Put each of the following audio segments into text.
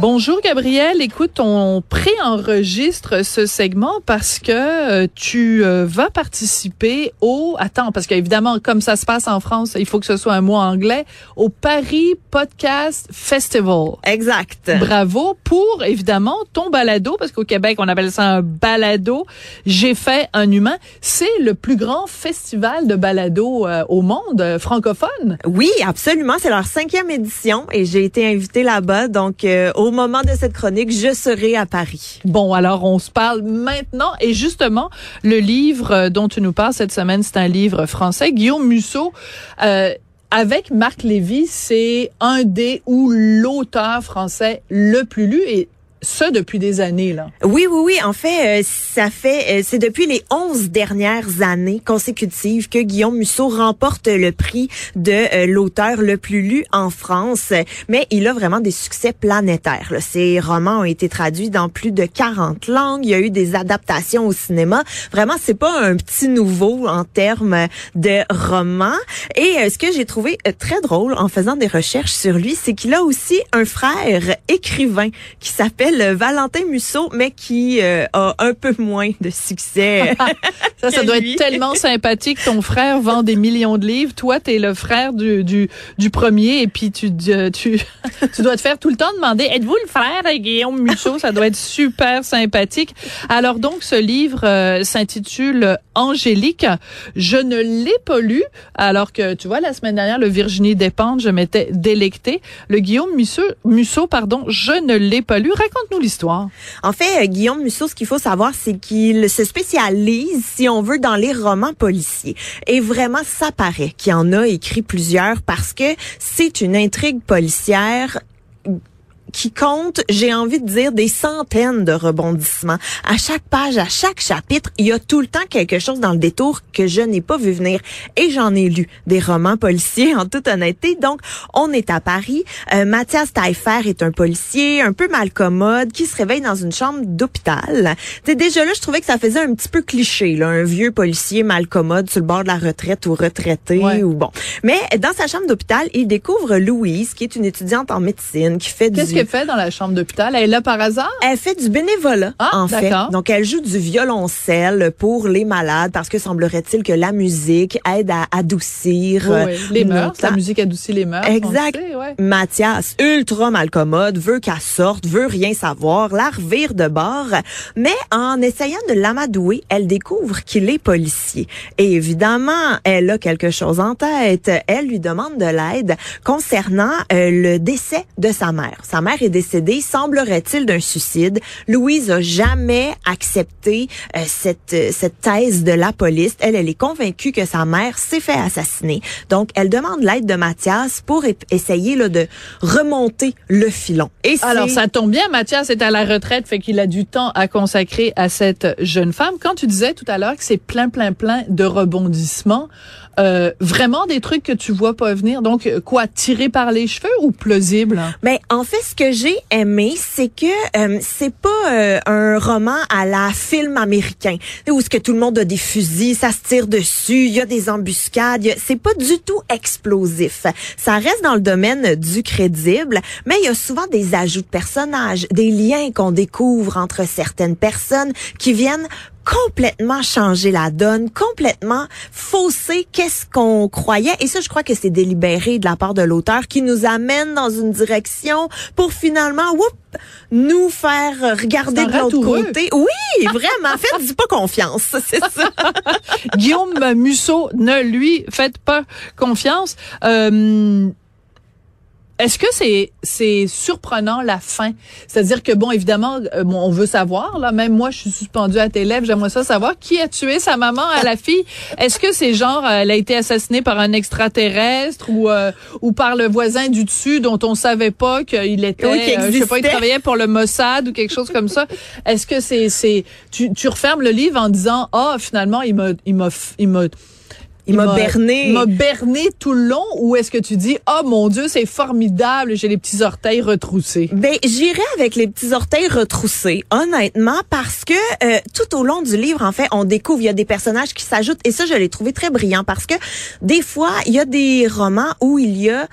Bonjour Gabriel, écoute, on préenregistre ce segment parce que euh, tu euh, vas participer au attends parce qu'évidemment comme ça se passe en France, il faut que ce soit un mot anglais au Paris Podcast Festival. Exact. Bravo pour évidemment ton balado parce qu'au Québec on appelle ça un balado. J'ai fait un humain, c'est le plus grand festival de balado euh, au monde francophone. Oui, absolument, c'est leur cinquième édition et j'ai été invitée là-bas donc au au moment de cette chronique, je serai à Paris. Bon, alors on se parle maintenant et justement, le livre euh, dont tu nous parles cette semaine, c'est un livre français. Guillaume Musso. Euh, avec Marc Lévy, c'est un des ou l'auteur français le plus lu et ça depuis des années là. Oui oui oui, en fait euh, ça fait euh, c'est depuis les 11 dernières années consécutives que Guillaume Musso remporte le prix de euh, l'auteur le plus lu en France, mais il a vraiment des succès planétaires. Là. Ses romans ont été traduits dans plus de 40 langues, il y a eu des adaptations au cinéma. Vraiment c'est pas un petit nouveau en termes de romans et ce que j'ai trouvé très drôle en faisant des recherches sur lui, c'est qu'il a aussi un frère écrivain qui s'appelle Valentin Musso, mais qui euh, a un peu moins de succès. ça, ça doit être tellement sympathique. Ton frère vend des millions de livres. Toi, tu es le frère du, du, du, premier et puis tu, tu, tu dois te faire tout le temps demander, êtes-vous le frère de Guillaume Musso? Ça doit être super sympathique. Alors donc, ce livre euh, s'intitule Angélique. Je ne l'ai pas lu, alors que, tu vois, la semaine dernière, le Virginie Despentes, je m'étais délectée. Le Guillaume Musso, Musso pardon, je ne l'ai pas lu. Raconte En fait, euh, Guillaume Musso, ce qu'il faut savoir, c'est qu'il se spécialise, si on veut, dans les romans policiers. Et vraiment, ça paraît qu'il en a écrit plusieurs parce que c'est une intrigue policière qui compte, j'ai envie de dire, des centaines de rebondissements. À chaque page, à chaque chapitre, il y a tout le temps quelque chose dans le détour que je n'ai pas vu venir. Et j'en ai lu des romans policiers, en toute honnêteté. Donc, on est à Paris. Euh, Mathias Taillefer est un policier un peu malcommode qui se réveille dans une chambre d'hôpital. C'est déjà là, je trouvais que ça faisait un petit peu cliché, là, un vieux policier malcommode sur le bord de la retraite ou retraité ou bon. Mais dans sa chambre d'hôpital, il découvre Louise, qui est une étudiante en médecine, qui fait du fait dans la chambre d'hôpital? Elle est là par hasard? Elle fait du bénévolat, ah, en fait. Donc, elle joue du violoncelle pour les malades parce que semblerait-il que la musique aide à adoucir oui, les mœurs. La musique adoucit les mœurs. Exact. Mathias, ultra malcommode, veut qu'elle sorte, veut rien savoir, la revire de bord. Mais en essayant de l'amadouer, elle découvre qu'il est policier. Et évidemment, elle a quelque chose en tête. Elle lui demande de l'aide concernant euh, le décès de sa mère. Sa mère est décédée, semblerait-il, d'un suicide. Louise a jamais accepté euh, cette, euh, cette thèse de la police. Elle, elle est convaincue que sa mère s'est fait assassiner. Donc, elle demande l'aide de Mathias pour essayer là, de remonter le filon. Et Alors, ça tombe bien, Mathias est à la retraite, fait qu'il a du temps à consacrer à cette jeune femme. Quand tu disais tout à l'heure que c'est plein, plein, plein de rebondissements, euh, vraiment des trucs que tu vois pas venir. Donc, quoi, tiré par les cheveux ou plausible? Mais en fait, ce que j'ai aimé, c'est que euh, c'est pas euh, un roman à la film américain où ce que tout le monde a des fusils, ça se tire dessus, il y a des embuscades, c'est pas du tout explosif. Ça reste dans le domaine du crédible, mais il y a souvent des ajouts de personnages, des liens qu'on découvre entre certaines personnes qui viennent complètement changer la donne, complètement fausser qu'est-ce qu'on croyait. Et ça, je crois que c'est délibéré de la part de l'auteur qui nous amène dans une direction pour finalement, whoop, nous faire regarder de l'autre côté. Oui, vraiment. Faites pas confiance, c'est ça. Guillaume Musso, ne lui faites pas confiance. Euh, est-ce que c'est c'est surprenant la fin? C'est-à-dire que bon, évidemment, euh, bon, on veut savoir là. Même moi, je suis suspendue à tes lèvres. J'aimerais ça savoir qui a tué sa maman à la fille. Est-ce que c'est genre euh, elle a été assassinée par un extraterrestre ou euh, ou par le voisin du dessus dont on savait pas qu'il était, Oui, euh, je sais pas, il travaillait pour le Mossad ou quelque chose comme ça? Est-ce que c'est c'est tu tu refermes le livre en disant ah finalement il m'a il m'a il m'a Il m'a berné. il m'a berné tout le long ou est-ce que tu dis oh mon dieu c'est formidable j'ai les petits orteils retroussés Ben, j'irais avec les petits orteils retroussés, honnêtement, parce que euh, tout au long du livre, en fait, on découvre, il y a des personnages qui s'ajoutent, et ça, je l'ai trouvé très brillant, parce que des fois, il y a des romans où il y a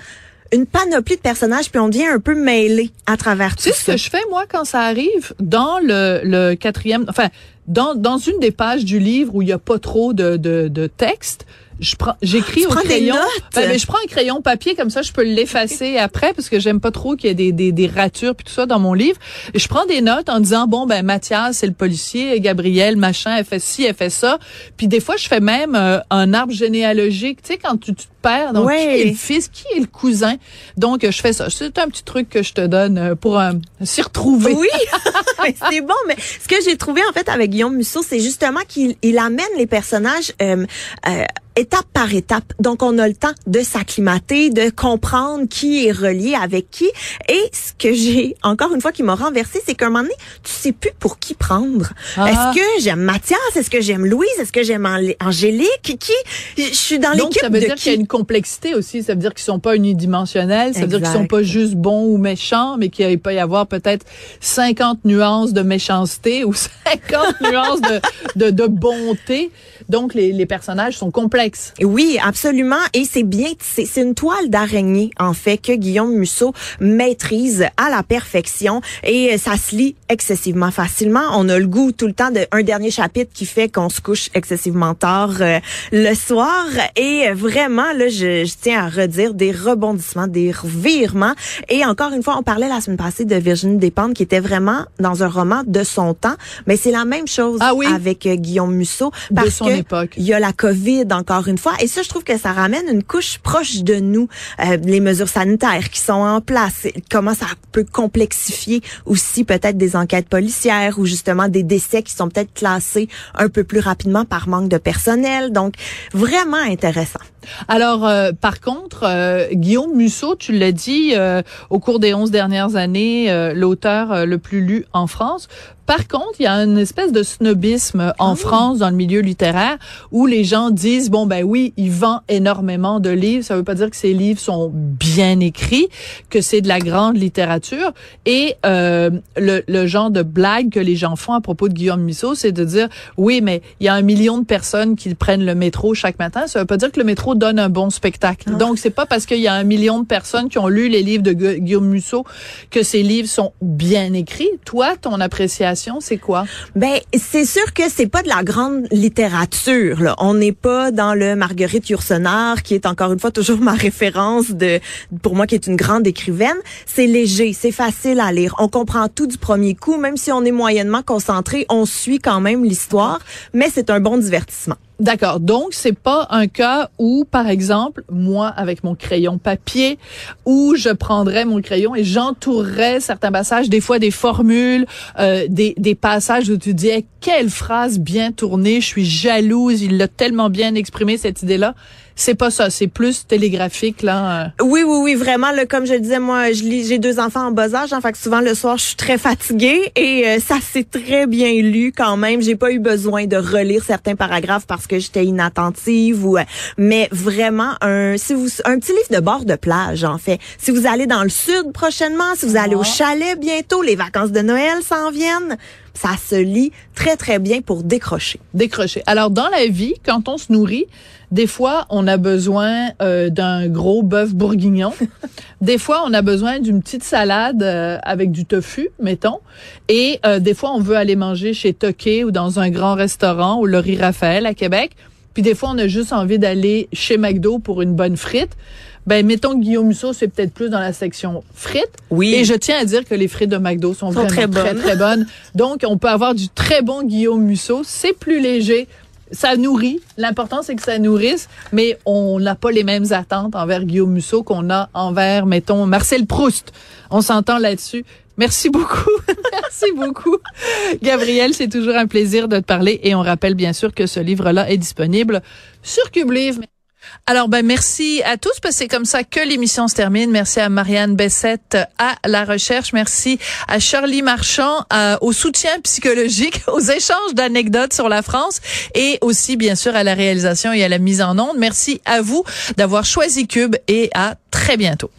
une panoplie de personnages, puis on devient un peu mêlé à travers Tu tout sais ce ça. que je fais, moi, quand ça arrive, dans le, le quatrième, enfin, dans, dans une des pages du livre où il n'y a pas trop de, de, de texte, je prends, j'écris au prends des crayon. notes? Ben, ben, je prends un crayon papier, comme ça, je peux l'effacer après, parce que j'aime pas trop qu'il y ait des, des, des ratures puis tout ça dans mon livre. Et je prends des notes en disant, bon, ben, Mathias, c'est le policier, Gabriel, machin, elle fait ci, elle fait ça. Puis des fois, je fais même euh, un arbre généalogique. Tu sais, quand tu, tu te perds, donc, Ouais. qui est le fils, qui est le cousin? Donc, je fais ça. C'est un petit truc que je te donne euh, pour euh, s'y retrouver. Oui, Mais c'est bon. Mais ce que j'ai trouvé en fait avec Musso, c'est justement qu'il il amène les personnages euh, euh, étape par étape. Donc, on a le temps de s'acclimater, de comprendre qui est relié avec qui. Et ce que j'ai, encore une fois, qui m'a renversé, c'est qu'à un moment donné, tu sais plus pour qui prendre. Ah. Est-ce que j'aime Mathias? Est-ce que j'aime Louise? Est-ce que j'aime Angé- Angélique? Qui? Je suis dans l'équipe ça veut de dire qu'il y a une complexité aussi. Ça veut dire qu'ils sont pas unidimensionnels. Ça veut dire qu'ils sont pas juste bons ou méchants, mais qu'il peut y avoir peut-être 50 nuances de méchanceté ou 50 nuances de, de, de bonté. Donc, les, les personnages sont complexes. Oui, absolument. Et c'est bien, c'est c'est une toile d'araignée, en fait, que Guillaume Musso maîtrise à la perfection. Et euh, ça se lit excessivement facilement. On a le goût tout le temps d'un dernier chapitre qui fait qu'on se couche excessivement tard euh, le soir. Et euh, vraiment, là, je, je tiens à redire des rebondissements, des revirements. Et encore une fois, on parlait la semaine passée de Virginie Despentes, qui était vraiment dans un roman de son temps. Mais c'est la même chose Ah oui? avec euh, Guillaume Musso. De Parce son que époque. il y a la COVID encore une fois. Et ça, je trouve que ça ramène une couche proche de nous. Euh, les mesures sanitaires qui sont en place. Comment ça peut complexifier aussi peut-être des enquêtes policières ou justement des décès qui sont peut-être classés un peu plus rapidement par manque de personnel. Donc, vraiment intéressant. Alors, euh, par contre, euh, Guillaume Musso, tu l'as dit, euh, au cours des 11 dernières années, euh, l'auteur euh, le plus lu en France. Par contre, il y a une espèce de snobisme en France dans le milieu littéraire où les gens disent bon ben oui, il vend énormément de livres, ça veut pas dire que ces livres sont bien écrits, que c'est de la grande littérature. Et euh, le, le genre de blague que les gens font à propos de Guillaume Musso, c'est de dire oui, mais il y a un million de personnes qui prennent le métro chaque matin, ça veut pas dire que le métro donne un bon spectacle. Donc c'est pas parce qu'il y a un million de personnes qui ont lu les livres de Gu- Guillaume Musso que ces livres sont bien écrits. Toi, ton appréciation, c'est quoi? Ben, c'est sûr que c'est pas de la grande littérature. Là. On n'est pas dans le Marguerite Yourcenar, qui est encore une fois toujours ma référence de, pour moi, qui est une grande écrivaine. C'est léger, c'est facile à lire. On comprend tout du premier coup, même si on est moyennement concentré, on suit quand même l'histoire, mais c'est un bon divertissement. D'accord. Donc, c'est pas un cas où, par exemple, moi, avec mon crayon papier, où je prendrais mon crayon et j'entourerais certains passages, des fois des formules, euh, des, des passages où tu dis, Hey, quelle phrase bien tournée, je suis jalouse, il l'a tellement bien exprimé, cette idée-là. C'est pas ça, c'est plus télégraphique, là. euh. Oui, oui, oui, vraiment. Là, comme je le disais, moi, je lis, j'ai deux enfants en bas âge, en fait que souvent le soir, je suis très fatiguée et euh, ça s'est très bien lu quand même. J'ai pas eu besoin de relire certains paragraphes parce que j'étais inattentive ou, euh, mais vraiment un, si vous, un petit livre de bord de plage, en fait. Si vous allez dans le sud prochainement, si vous allez au chalet bientôt, les vacances de Noël s'en viennent, ça se lit très très bien pour décrocher. décrocher. Alors dans la vie, quand on se nourrit, des fois on a besoin euh, d'un gros bœuf bourguignon. des fois on a besoin d'une petite salade euh, avec du tofu, mettons. Et euh, des fois on veut aller manger chez Toqué ou dans un grand restaurant ou Laurie Raphaël à Québec. Puis des fois on a juste envie d'aller chez McDo pour une bonne frite. Ben mettons que Guillaume Musso c'est peut-être plus dans la section frites. Oui. Et je tiens à dire que les frites de McDo sont, Sont vraiment très très, bonnes. très bonnes. Donc, on peut avoir du très bon Guillaume Musso. C'est plus léger. Ça nourrit. L'important, c'est que ça nourrisse, mais on n'a pas les mêmes attentes envers Guillaume Musso qu'on a envers, mettons, Marcel Proust. On s'entend là-dessus. Merci beaucoup. Merci beaucoup. Gabriel, c'est toujours un plaisir de te parler et on rappelle bien sûr que ce livre-là est disponible sur Cube Livre. Alors ben merci à tous parce que c'est comme ça que l'émission se termine. Merci à Marianne Bessette à la recherche, merci à Charlie Marchand au soutien psychologique, aux échanges d'anecdotes sur la France et aussi bien sûr à la réalisation et à la mise en onde. Merci à vous d'avoir choisi Cube et à très bientôt.